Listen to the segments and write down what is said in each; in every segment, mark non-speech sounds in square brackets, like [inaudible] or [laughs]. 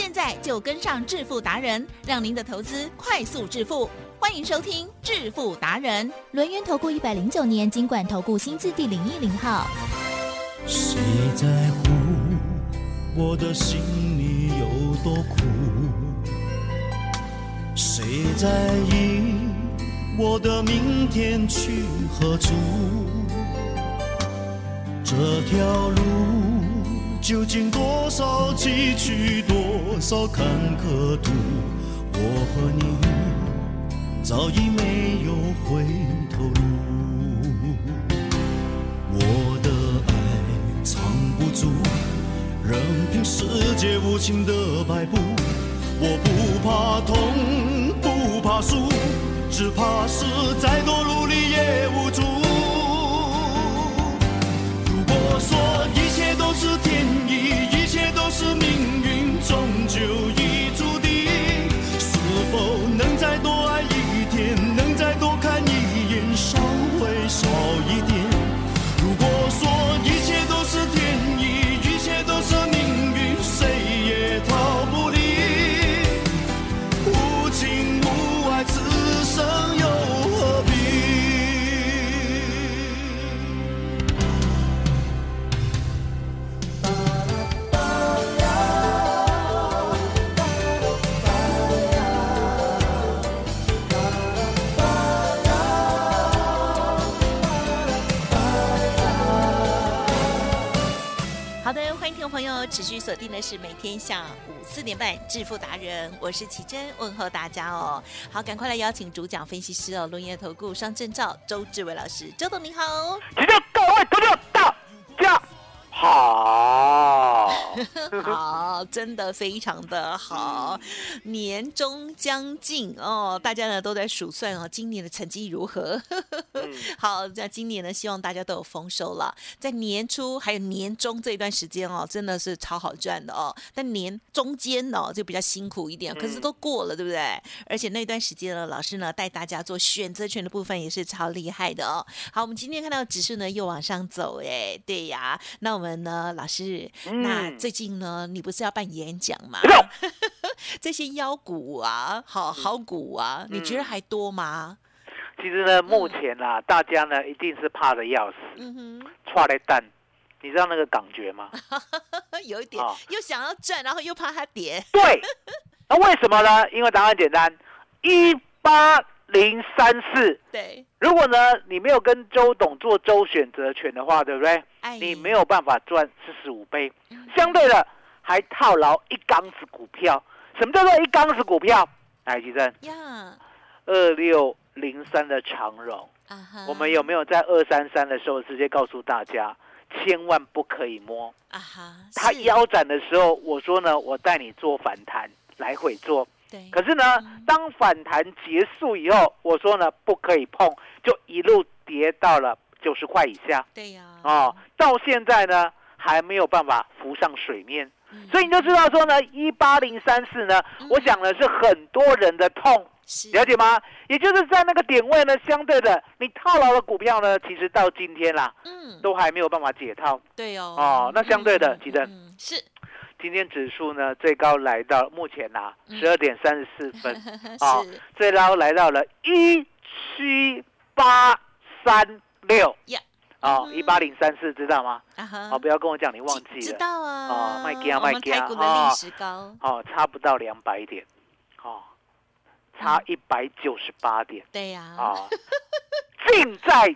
现在就跟上致富达人，让您的投资快速致富。欢迎收听致富达人，轮源投顾一百零九年经管投顾新字第零一零号。谁在乎我的心里有多苦？谁在意我的明天去何处？这条路究竟多少崎岖，多少坎坷途？我和你早已没有回头路。我的爱藏不住，任凭世界无情的摆布。我不怕痛，不怕输，只怕是再多努力也无助。如果说一切都是天意，一切都是命运，持续锁定的是每天下午四点半致富达人，我是奇珍，问候大家哦。好，赶快来邀请主讲分析师哦，龙岩投顾商证照周志伟老师，周董你好。请各位投票大家好。[laughs] 好，真的非常的好。年终将近哦，大家呢都在数算哦，今年的成绩如何？[laughs] 好，那今年呢，希望大家都有丰收了。在年初还有年终这一段时间哦，真的是超好赚的哦。但年中间哦，就比较辛苦一点，可是都过了，对不对？而且那段时间呢，老师呢带大家做选择权的部分也是超厉害的哦。好，我们今天看到指数呢又往上走，哎，对呀。那我们呢，老师，那最近呢，你不是要办演讲吗？[laughs] 这些妖股啊，好好股啊，你觉得还多吗？其实呢，目前啊，大家呢一定是怕的要死，嗯哼，踹了蛋。你知道那个感觉吗？[laughs] 有一点哦又想要赚，然后又怕它跌。对，[laughs] 那为什么呢？因为答案简单，一八零三四。对，如果呢你没有跟周董做周选择权的话，对不对？哎，你没有办法赚四十五倍，相对的还套牢一缸子股票。什么叫做一缸子股票？来，吉珍，呀，二六零三的长荣，我们有没有在二三三的时候直接告诉大家，千万不可以摸？啊哈，它腰斩的时候，我说呢，我带你做反弹，来回做。对，可是呢，当反弹结束以后，我说呢，不可以碰，就一路跌到了九十块以下。对呀，哦，到现在呢还没有办法浮上水面，嗯。所以你就知道说呢，一八零三四呢，我想的是很多人的痛，了解吗？也就是在那个点位呢，相对的，你套牢的股票呢，其实到今天啦，嗯，都还没有办法解套。对哦，哦那相对的嗯记得嗯是今天指数呢最高来到目前呐嗯。十二点三十四分，[laughs] 哦最高来到了一七八三六。呀，哦，嗯。一八零三四，知道吗？啊不要跟我讲你忘知知记了，道啊，哦卖给啊卖给啊哦差不到两百点，哦，差一百九十八点，对呀，哦，近在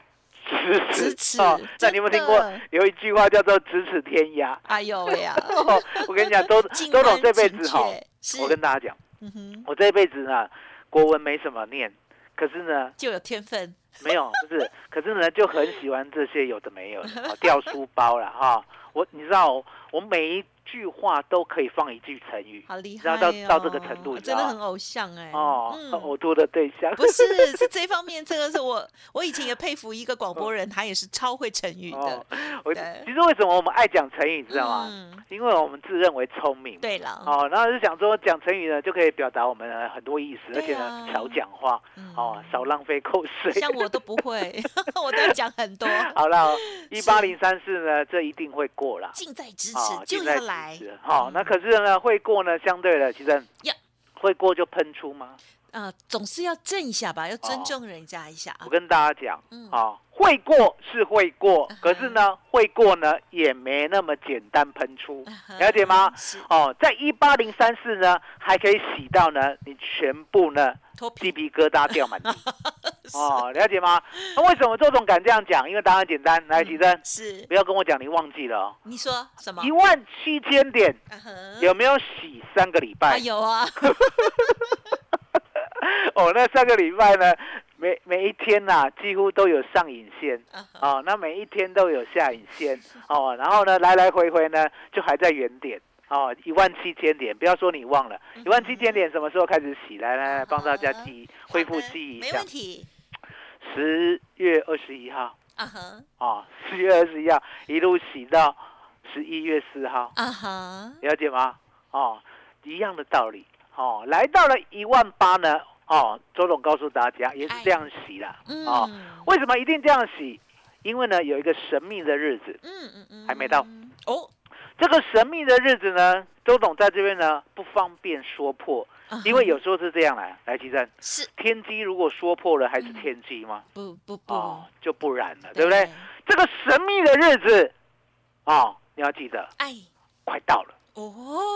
咫咫尺。那你有没有听过有一句话叫做“咫尺天涯哎呦喂呀，”？我跟你讲，周近周董这辈子哈，我跟大家讲，嗯，我这辈子呢，国文没什么念，可是呢，就有天分，没有，不是，[laughs] 可是呢，就很喜欢这些有的没有的，哦、[laughs] 掉书包了哈。我你知道，我每一句话都可以放一句成语，好厉害然后到哦到这个程度真的很偶像哎。哦，嗯呕吐的对象。不是，是这方面，这个是我 [laughs] 我以前也佩服一个广播人，他也是超会成语的哦。，我对其实为什么我们爱讲成语，你知道吗？嗯，因为我们自认为聪明。对了，哦，然后就想说讲成语呢，就可以表达我们很多意思，而且呢少讲话，嗯哦，少浪费口水。像我都不会，[laughs] 我都讲很多，好了，一八零三四呢，这一定会过了。近在咫啊，尺就要来尺。好，嗯那可是呢，会过呢，相对的，其实呀会过就喷出吗？啊，总是要震一下吧，要尊哦重人家一下啊我。跟大家讲嗯，啊，会过是会过可是呢，会过呢也没那么简单喷出了解吗？哦，在一八零三四呢，还可以洗到呢，你全部呢鸡皮疙瘩掉满地。[laughs] 哦，了解吗？那为什么周总敢这样讲？因为答案简单，来，奇珍，是不要跟我讲你忘记了哦，你说什么一？万七千点有没有洗三个礼啊拜？有啊 [laughs] [laughs] 哦，那三个礼拜呢，每每一天呐、几乎都有上影线。哦，那每一天都有下影线哦，然后呢，来来回回呢，就还在原点哦，一万七千点，不要说你忘了，嗯一万七千点什么时候开始洗？来来来，帮大家记忆，恢复记忆一下没问。题。十月二十一号啊哈哦，十月二十一号一路洗到十一月四号，啊哈，了解吗？哦，一样的道理哦，来到了一万八呢，哦，周总告诉大家也是这样洗啦。哦，嗯为什么一定这样洗？因为呢，有一个神秘的日子。嗯嗯嗯，还没到哦，这个神秘的日子呢，周董在这边呢不方便说破，因为有时候是这样来。来，吉正，是天机如果说破了，还是天机吗？不不不，哦，就不然了，对不对？？这个神秘的日子，哦，你要记得，哎，快到了哦，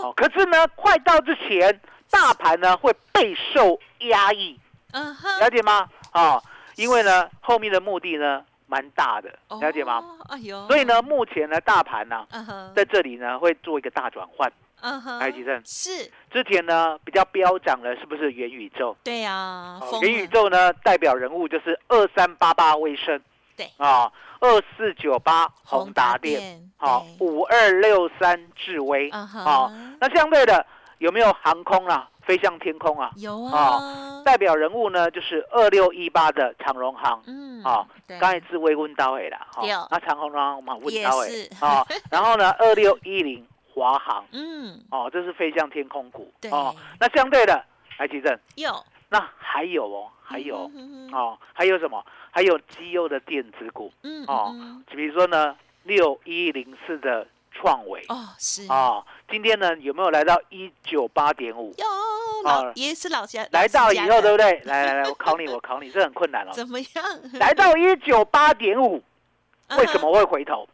哦。可是呢，快到之前，大盘呢会备受压抑，嗯哼，了解吗？哦，因为呢，后面的目的呢蛮大的，了解吗？哦？哎呦，所以，呢，目前呢，大盘呢在这里呢会做一个大转换。嗯哼，来，吉正，是，之前呢比较飙涨的是不是元宇宙？对呀，元宇，宙呢代表人物就是二三八八威盛，对。啊，二四九八宏宏达达电，好，五二六三智威，嗯哼，好，那相对的有没有航空啊？飞向天空啊？有哦啊，代表人物呢就是二六一八的长荣航。嗯，哦对。刚才智威问到位啦，对哦，那长荣航嘛问也到位。是。哦，[laughs] 然后呢，二六一零华航，嗯，哦，这是飞向天空股，对。哦，那相对的，来奇正，有，那还有哦，还有、嗯，哦，还有什么？还有绩优的电子股，嗯哦嗯比如说呢，六一零四的创维，哦，是，哦，今天呢有没有来到一九八点五？有老哦也是老家来到以后，对不对？[laughs] 对？来来来，我考你，我考你，这很困难哦。怎么样？来到一九八点五，为什么会回头？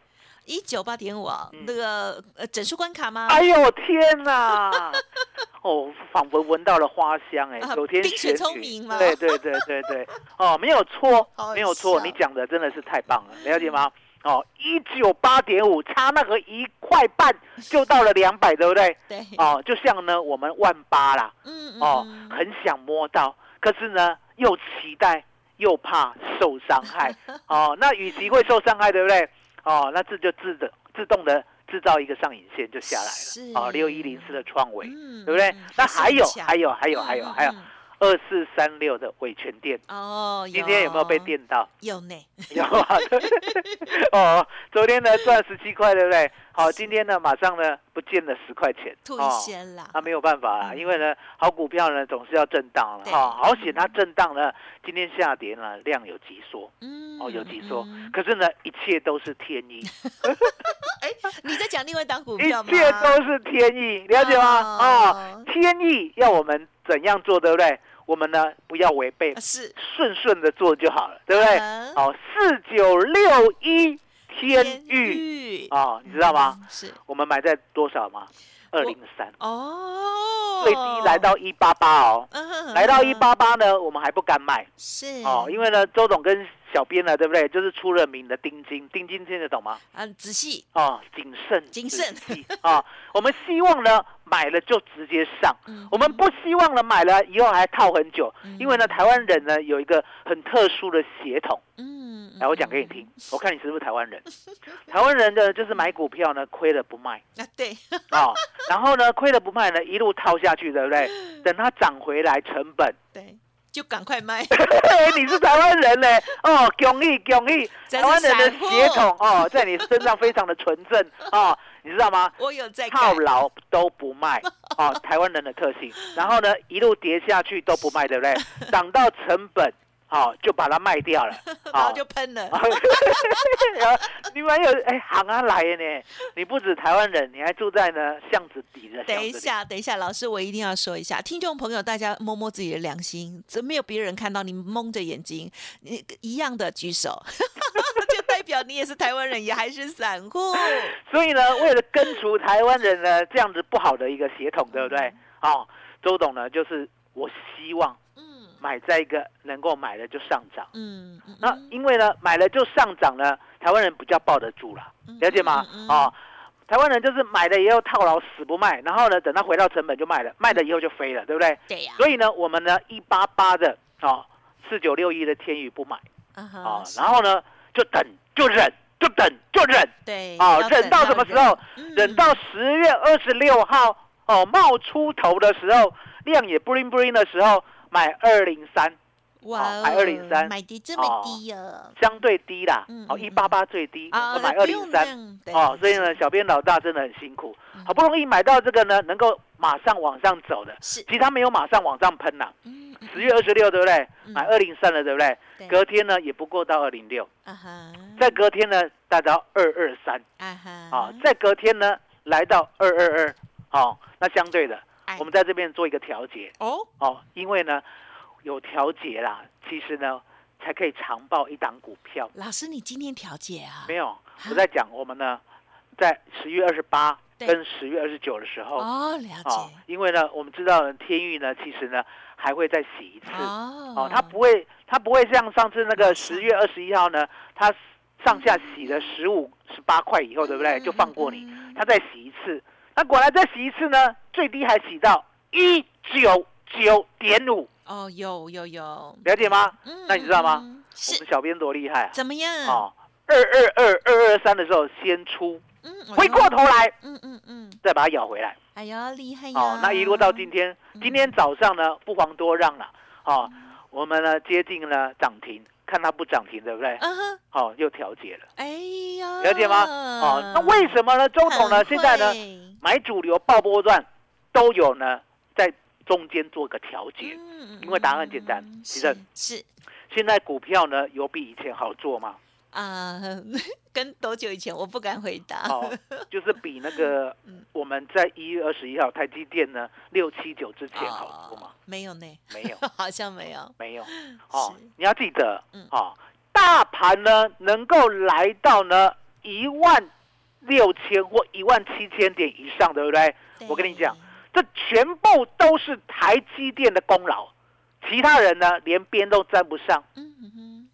一九八点五啊嗯？那个呃整数关卡吗？哎呦天哪！[laughs] 哦，仿佛闻到了花香哎啊！昨天冰雪选举聪明嘛对对对对对，哦，没有错 [laughs] 好，没有错，你讲的真的是太棒了，了解吗？哦，一九八点五，差那个一块半就到了 [laughs] 两百，对不对？对，哦，就像呢我们万八啦，嗯哦，嗯很想摸到，可是呢又期待又怕受伤害，[laughs] 哦，那与其会受伤害，对不对？哦，那这就自的自动的制造一个上影线就下来了，哦，六一零四的创维，嗯对不对嗯？那还有还有还有还有嗯还有嗯二四三六的伟全店，哦，今天有没有被？电到？有。呢，[laughs] 有啊，[laughs] 哦，昨天呢赚十七块，对不对？好，今天呢马上呢不见了十块钱，吐一哦那、，没有办法啦，嗯。因为呢，好股票呢总是要震荡了对。哈、好险它震荡呢，今天下跌呢量有急缩，嗯哦有急缩，嗯。可是呢一切都是天意，[laughs] 哎你在讲另外一档股票吗？切都是天意，了解吗？哦。哦，天意要我们怎样做，对不对？我们呢不要违背啊，是，顺顺的做就好了，对不对？嗯。好，四九六一天域。啊哦，你知道吗？我们买在多少吗？二零三，哦，最低来到一八八哦。嗯来到一八八呢，我们还不敢买。是。哦，因为呢，周董跟小编了，对不对？就是出了名的丁金，丁金听得懂吗？啊，仔细，哦，谨慎，谨慎啊！[laughs] 我们希望呢买了就直接上，嗯我们不希望呢买了以后还套很久，嗯因为呢台湾人呢有一个很特殊的血统。嗯，来，我讲给你听，我看你是不是台湾人？[laughs] 台湾人的就是买股票呢亏了不卖啊，对，啊、然后呢亏了不卖呢一路套下去，对不对？[laughs] 等它涨回来成本，对，就赶快卖，[laughs] 你是台湾人呢？哦，恭喜恭喜！台湾人的血统哦，在你身上非常的纯正哦，你知道吗？我有在套，牢都不卖哦，[laughs] 台湾人的特性。然后呢，一路跌下去都不卖，对不对？[laughs] 涨到成本，哦，就把它卖掉了，[laughs] 然后哦就喷了，[laughs] 然后你们有哎行啊来的呢，你不止台湾人，你还住在呢巷子底的子。等一下，等一下，老师，我一定要说一下，听众朋友，大家摸摸自己的良心，怎么没有别人看到你蒙着眼睛，你一样的举手，[laughs] 就代表你也是台湾人，也还是散户。所以呢，为了根除台湾人呢这样子不好的一个血统，对不对？哦，周董呢，就是我希望嗯买在一个能够买了就上涨。嗯嗯，那因为呢，买了就上涨呢，台湾人比较抱得住了，了解吗？嗯嗯。嗯哦，台湾人就是买了以后套牢死不卖，然后呢，等它回到成本就卖了，卖了以后就飞了，对不对？对呀，所以呢，我们呢一八八的哦，四九六一的天宇不买。啊然后呢就等就忍就等就忍。对啊、忍到什么时候？嗯。忍到十月二十六号哦冒出头的时候，量也 bling bling 的时候，买二零三。哇哦买二零三。买的这么低哦，相对低啦嗯，哦，嗯一八八最低，啊我买二不零三，哦，所以呢，小编老大真的很辛苦，好不容易买到这个呢，能够马上往上走的，是。其实他没有马上往上喷呐，十月二十六对不对？嗯。买二零三了对不对？对。隔天呢也不过到二零六，啊哈。再隔天呢达到二二三，啊哈。啊，再隔天呢来到二二二，哦，那相对的哎，我们在这边做一个调节，哦。哦，因为呢有调节啦，其实呢才可以长报一档股票。老师你今天调节啊？没有，我在讲我们呢，在十月二十八跟十月二十九的时候，哦了哦解，因为呢，我们知道天域呢，其实呢还会再洗一次，哦。哦，它不会，它不会像上次那个十月二十一号呢，它上下洗了十五、十八块以后，对不对？嗯就放过你嗯，它再洗一次，那果然再洗一次呢，最低还洗到一九九点五，哦有有有了解吗？嗯那你知道吗？嗯我是们小编多厉害啊！怎么样？哦，二二二二二三的时候先出，嗯，回过头来嗯嗯嗯，再把它咬回来。哎呀厉害呀！哦，那一路到今天，今天早上呢不遑多让了。哦，我们呢接近了涨停，看它不涨停，对不对？嗯哼，哦，又调节了，哎呀，了解吗？哦，那为什么呢？周董呢很现在呢会买主流爆波段都有呢在中间做个调节。嗯因为答案很简单嗯其实是是现在股票呢有比以前好做吗？啊，[laughs] 跟多久以前我不敢回答。哦，就是比那个 [laughs] 嗯我们在一月二十一号台积电呢六七九之前好做吗？哦没有呢，没有。[laughs] 好像没有。没有，哦，你要记得嗯，哦，大盘呢能够来到呢一万六千或一万七千点以上，对不对？我跟你讲，这全部都是台积电的功劳，其他人呢连边都沾不上，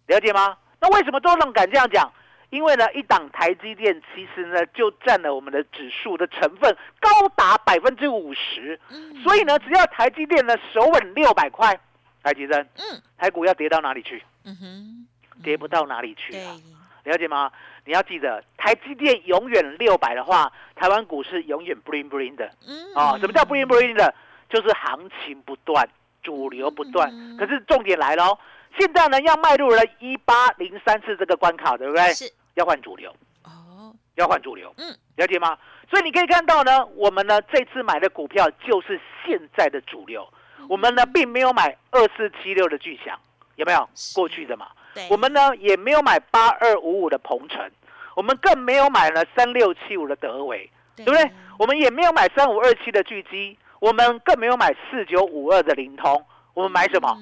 了解吗？那为什么周总敢这样讲？因为呢，一档台积电其实呢就占了我们的指数的成分高达百分之五十，嗯所以呢，只要台积电呢守稳六百块，台积电，嗯台股要跌到哪里去？嗯哼，跌不到哪里去啊，了解吗？你要记得，台积电永远六百的话，台湾股市永远 bling bling 的嗯啊、什么叫 bling bling 的？就是行情不断，主流不断。嗯可是重点来了哦，现在呢要迈入了一八零三次这个关卡，对不对？是要换主流，哦，要换主流，嗯，了解吗？所以你可以看到呢，我们呢这次买的股票就是现在的主流，我们呢并没有买二四七六的巨响，有没有？是过去的嘛。对，我们呢也没有买八二五五的鹏程，我们更没有买了三六七五的德维，对对不对？我们也没有买三五二七的巨基，我们更没有买四九五二的灵通，我们买什么？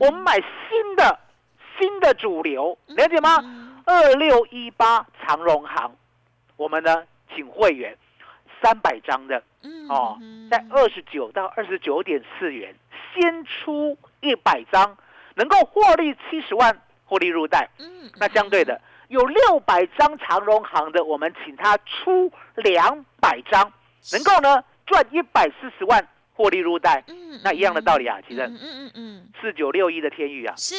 我们买新的新的主流，了解吗？嗯二六一八长荣行，我们呢请会员三百张的嗯哦，在二十九到二十九点四元，先出一百张，能够获利七十万，获利入袋。嗯，那相对的，有六百张长荣行的，我们请他出两百张，能够呢赚一百四十万获利入袋。嗯，那一样的道理啊，其实。嗯嗯嗯嗯，四九六一的天宇啊，是。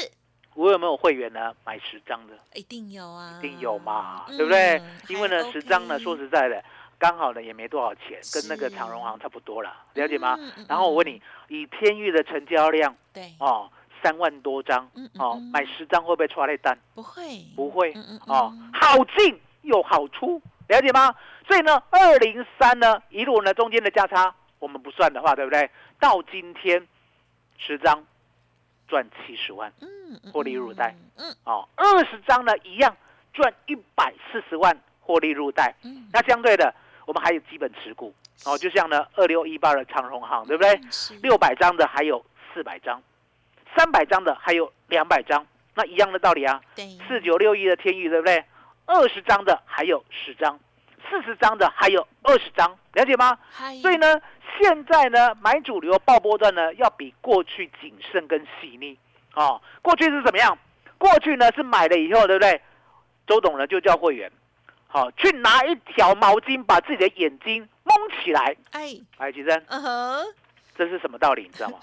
我有没有会员呢？买十张的，一定有啊，一定有嘛，嗯对不对？因为还呢十张呢，说实在的，刚好呢也没多少钱，跟那个是。长荣行差不多了，了解吗？嗯嗯然后我问你，以天域的成交量对，哦，三万多张哦嗯，买十张会不会刷类单？不会，不会哦嗯，好进又好出，了解吗？所以呢，二零三呢一路呢中间的价差我们不算的话，对不对？到今天十张赚七十万嗯，嗯获利入袋，嗯哦，二十张呢一样赚一百四十万获利入袋。嗯，那相对的，我们还有基本持股哦，就像呢二六一八的长荣行，对不对？六百张的还有四百张，三百张的还有两百张，那一样的道理啊。对，四九六一的天域，对不对？二十张的还有十张，四十张的还有二十张，了解吗？嗨所以呢，现在呢买主流爆波段呢，要比过去谨慎跟细腻哦。过去是怎么样？过去呢是买了以后，对不对？周董呢就叫会员，好、去拿一条毛巾把自己的眼睛蒙起来。哎，哎，吉珍，嗯哼，这是什么道理？你知道吗？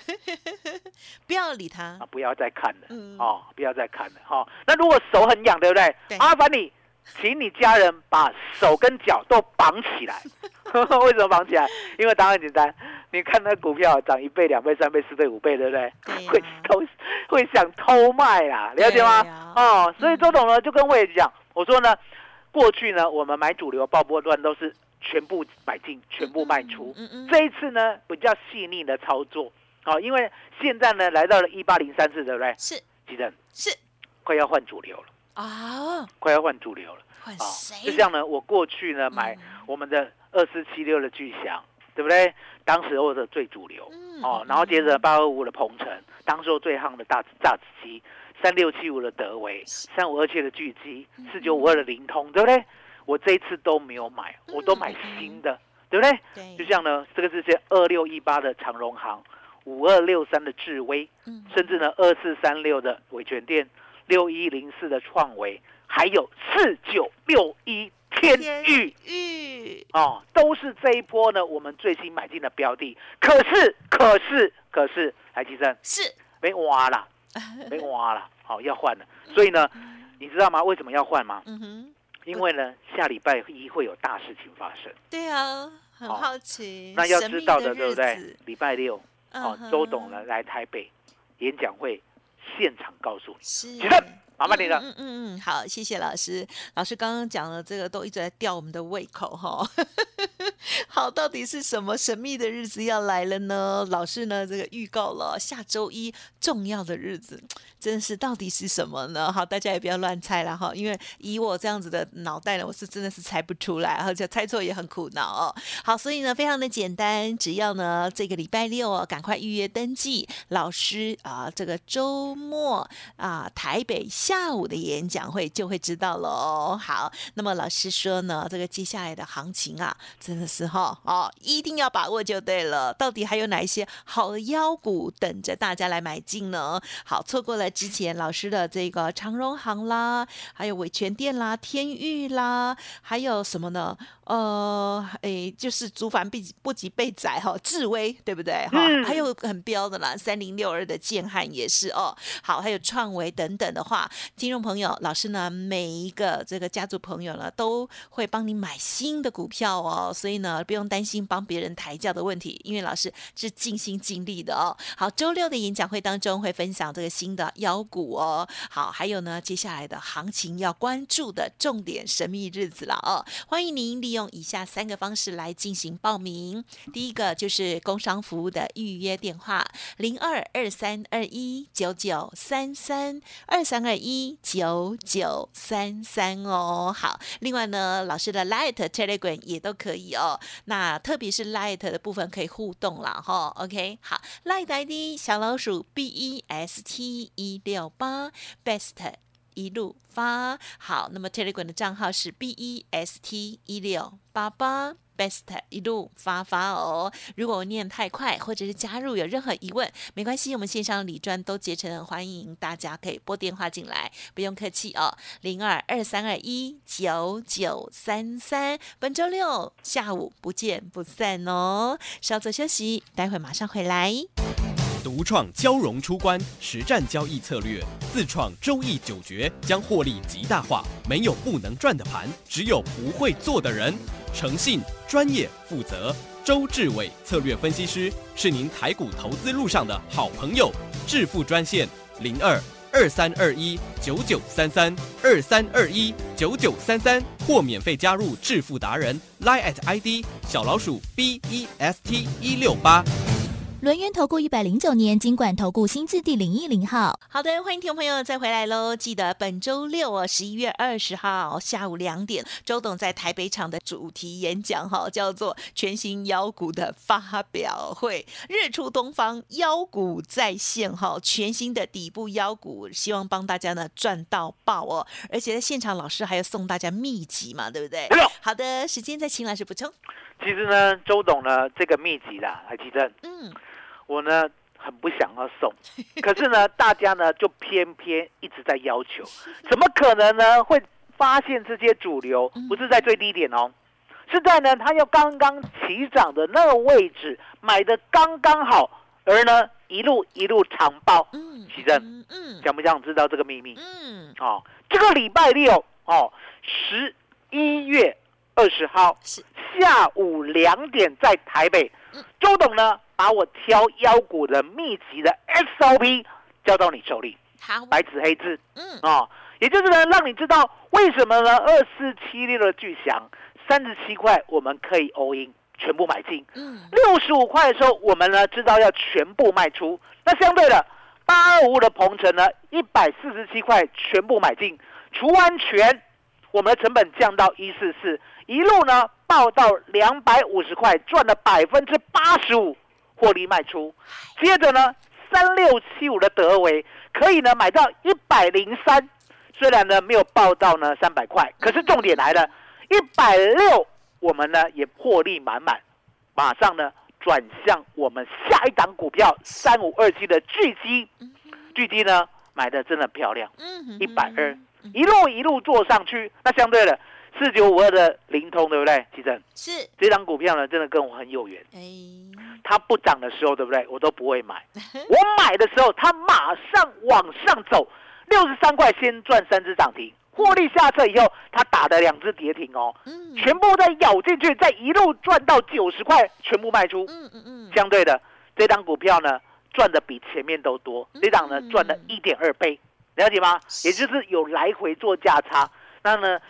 [laughs] 不要理他啊，，不要再看了，嗯哦，不要再看了，哈、哦。那如果手很痒，对不对？对麻烦你，请你家人把手跟脚都绑起来。[laughs] 为什么绑起来？因为答案很简单，你看那股票涨一倍、两倍、三倍、四倍、五倍，对不对？会偷，会想偷卖啦，了解吗？哦，所以嗯周董呢就跟我也讲，我说呢，过去呢我们买主流爆波段都是全部买进、全部卖出。嗯嗯，这一次呢比较细腻的操作，好、因为现在呢来到了一八零三四，对不对？是吉正是快要换主流了，啊，快要换主流了啊！换谁？就像呢，我过去呢买嗯我们的二四七六的巨响，对不对？当时我的最主流嗯哦，然后接着八二五的鹏程，当时候最夯的大炸子机，三六七五的德维，三五二七的巨基，嗯四九五二的灵通，对不对？我这一次都没有买，我都买新的，对不对？对，就像呢，这个是些二六一八的长荣行，五二六三的智威，嗯甚至呢二四三六的伟全店，六一零四的创维，还有四九六一天域玉哦，都是这一波呢我们最新买进的标的。可是，可是，可是，海基生是 [laughs] 没挖了，[laughs] 没挖了，好、要换了。所以呢，你知道吗？为什么要换吗？嗯哼，因为呢，下礼拜一会有大事情发生。对啊，很哦好奇，那要知道的，的对不对？礼拜六哦，周董呢来台北演讲会，现场告诉你。是麻烦你了嗯嗯嗯，好，谢谢老师。老师刚刚讲的这个都一直在吊我们的胃口哈。[laughs] 好，到底是什么神秘的日子要来了呢？老师呢这个预告了下周一重要的日子，真是到底是什么呢？好，大家也不要乱猜了哈，因为以我这样子的脑袋呢，我是真的是猜不出来，而且猜错也很苦恼哦。好，所以呢非常的简单，只要呢这个礼拜六哦，赶快预约登记，老师啊、这个周末啊、台北下午的演讲会就会知道了哦。好，那么老师说呢，这个接下来的行情啊，真的是哈哦，一定要把握就对了。到底还有哪一些好的妖股等着大家来买进呢？好，错过了之前老师的这个长荣行啦，还有伟全店啦、天域啦，还有什么呢？呃，诶，就是竹凡不及不及被宰哈，智威对不对哈？嗯还有很标的啦，三零六二的建汉也是哦。好，还有创维等等的话，听众朋友，老师呢每一个这个家族朋友呢都会帮你买新的股票哦，所以呢不用担心帮别人抬轿的问题，因为老师是尽心尽力的哦。好，周六的演讲会当中会分享这个新的妖股哦。好，还有呢接下来的行情要关注的重点神秘日子了哦。欢迎您利用以下三个方式来进行报名。第一个就是工商服务的预约电话零二二三二一九九三三二三二一一九九三三哦。好，另外呢，老师的 Light Telegram 也都可以哦。那特别是 Light 的部分可以互动了哈。OK，好，Light ID 小老鼠 B E S T 一六八 Best。一路发。好，那么 Telegram 的账号是 B E S T 一六八八。Best 一路发发哦！如果我念太快，或者是加入有任何疑问，没关系，我们线上李专都竭诚欢迎大家可以拨电话进来，不用客气哦，零二二三二一九九三三。本周六下午不见不散哦！稍作休息，待会马上回来。独创交融出关实战交易策略，自创周易九诀，将获利极大化。没有不能赚的盘，只有不会做的人。诚信、专业、负责，周志伟策略分析师是您台股投资路上的好朋友。致富专线零二二三二一九九三三二三二一九九三三，或免费加入致富达人 Line at ID 小老鼠 B E S T 一六八。轮源投顾一百零九年金管投顾新字第零一零号，好的，欢迎听众朋友再回来喽！记得本周六哦，十一月二十号下午两点，周董在台北场的主题演讲哈，叫做全新妖股的发表会，日出东方妖股再现哈，全新的底部妖股，希望帮大家呢赚到爆哦！而且在现场老师还要送大家秘籍嘛，对不对？好的，时间再请老师补充。其实呢，周董呢这个秘籍啦，还记得？嗯。我呢很不想要送，[laughs] 可是呢，大家呢就偏偏一直在要求，[laughs] 怎么可能呢？会发现这些主流不是在最低点哦，是在呢它要刚刚起涨的那个位置买的刚刚好，而呢一路一路长报。嗯，奇正，嗯，想不想知道这个秘密？嗯，哦，这个礼拜六哦，十一月二十号下午两点在台北，周董呢？把我挑腰股的秘籍的 SOP 交到你手里，好，白纸黑字，嗯，啊，也就是呢，让你知道为什么呢？二四七六的巨响，三十七块我们可以 all in 全部买进，嗯，六十五块的时候我们呢知道要全部卖出，那相对的八二五的鹏程呢，一百四十七块全部买进，除完全，我们的成本降到一四四，一路呢报到两百五十块，赚了百分之八十五。获利卖出，接着呢，三六七五的德维可以呢买到一百零三，虽然呢没有报到呢三百块，可是重点来了，一百六我们呢也获利满满，马上呢转向我们下一档股票三五二七的巨基，巨基呢买的真的漂亮，一百二。一路一路做上去，那相对的。四九五二的灵通，对不对？其实是这张股票呢，真的跟我很有缘。哎，它不涨的时候，对不对？我都不会买。[laughs] 我买的时候，它马上往上走，六十三块先赚三只涨停，获利下车以后，它打的两只跌停哦。嗯，全部再咬进去，再一路赚到九十块，全部卖出。嗯嗯嗯。相对的，这张股票呢，赚的比前面都多。这张呢，赚了一点二倍，了解吗？也就是有来回做价差。那呢？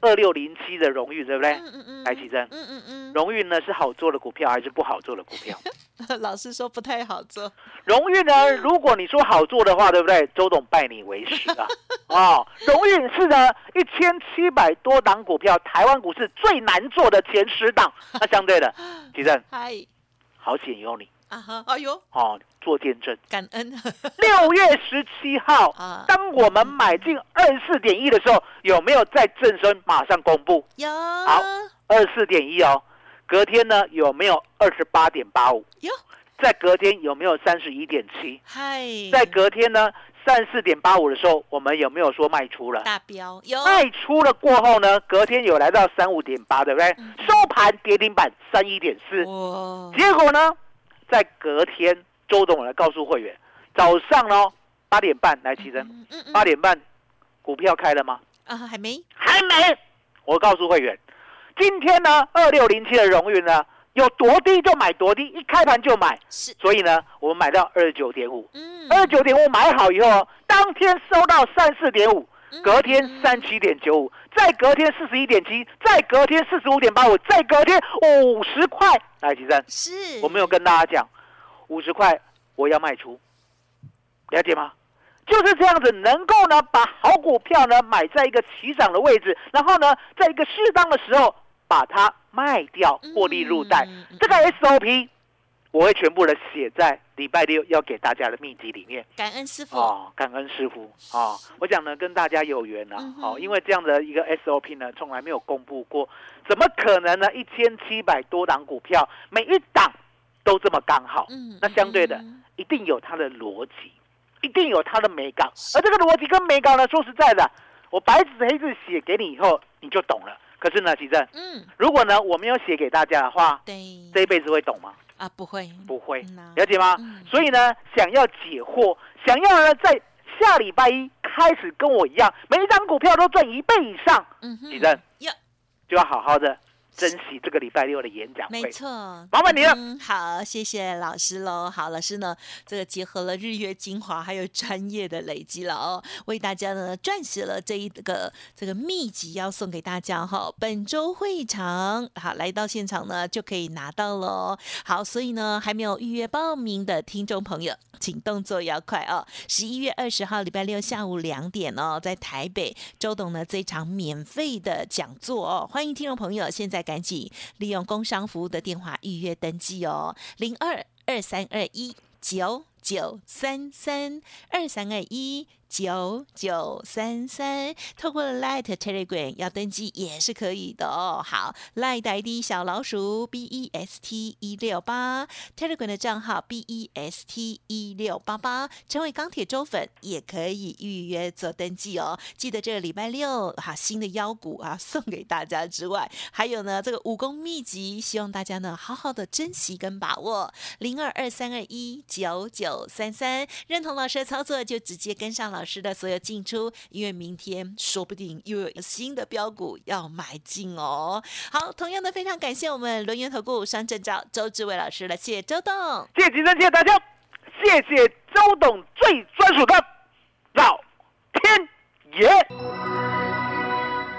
二六零七的荣誉对不对？嗯嗯嗯。来起真。嗯嗯嗯。荣誉呢是好做的股票还是不好做的股票？[laughs] 老师说不太好做。荣誉呢，如果你说好做的话，对不对？周董拜你为师啊！[laughs] 哦，荣誉是呢一千七百多档股票，台湾股市最难做的前十档。那相对的，[laughs] 奇正，嗨，好险有你。啊哈，哎呦，哦，做见证，感恩。[laughs] 六月十七号，当我们买进二十四点一的时候，有没有在正身马上公布？有。好，二十四点一哦，隔天呢有没有二十八点八五？有。在隔天有没有三十一点七？嗨。在隔天呢三十四点八五的时候，我们有没有说卖出了？大标有。卖出了过后呢，隔天有来到三五点八，对不对？收盘跌停板三一点四。哇。结果呢？在隔天，周董来告诉会员，早上哦八点半来起身，八点半股票开了吗？啊，还没，还没。我告诉会员，今天呢二六零七的荣誉呢，有多低就买多低，一开盘就买。是，所以呢，我们买到二十九点五，嗯，二十九点五买好以后，当天收到三四点五，隔天三七点九五，再隔天四十一点七，再隔天四十五点八五，再隔天五十块。来，齐生，是我没有跟大家讲，五十块我要卖出，了解吗？就是这样子，能够呢把好股票呢买在一个起涨的位置，然后呢在一个适当的时候把它卖掉，获利入袋。这个 SOP 我会全部的写在礼拜六要给大家的秘籍里面。感恩师傅，哦，感恩师傅哦，我讲呢跟大家有缘啊，嗯哦，因为这样的一个 SOP 呢从来没有公布过，怎么可能呢？一千七百多档股票，每一档都这么刚好，嗯那相对的嗯一定有它的逻辑，一定有它的美感，而这个逻辑跟美感呢，说实在的，我白纸黑字写给你以后你就懂了。可是呢，奇正，嗯，如果呢我没有写给大家的话，对，这一辈子会懂吗？啊不会，不会了解吗？嗯。所以呢，想要解惑，想要呢在下礼拜一开始跟我一样，每一张股票都赚一倍以上，嗯哼，奇正呀，就要好好的珍惜这个礼拜六的演讲会。没错，麻烦你了嗯，好，谢谢老师喽。好，老师呢，这个结合了日月精华还有专业的累积了哦，为大家呢撰写了这一个这个秘籍要送给大家哈、本周会场好来到现场呢就可以拿到喽。好，所以呢还没有预约报名的听众朋友，请动作要快哦。十一月二十号礼拜六下午两点哦，在台北周董呢这场免费的讲座哦，欢迎听众朋友现在赶紧利用工商服务的电话预约登记哦，零二二三二一九九三三二三二一。九九三三，透过 Light Telegram 要登记也是可以的哦。好，Light ID 小老鼠 B E S T 一六八，Telegram 的账号 B E S T 一六八八，成为钢铁周粉也可以预约做登记哦。记得这个礼拜六哈、新的妖股啊送给大家之外，还有呢这个武功秘籍，希望大家呢好好的珍惜跟把握。零二二三二一九九九三三，认同老师的操作就直接跟上老师的所有进出，因为明天说不定又有新的标股要买进哦。好，同样的非常感谢我们轮源投顾商证照周志伟老师了，谢谢周董。谢谢吉生，谢谢大家，谢谢周董最专属的老天爷。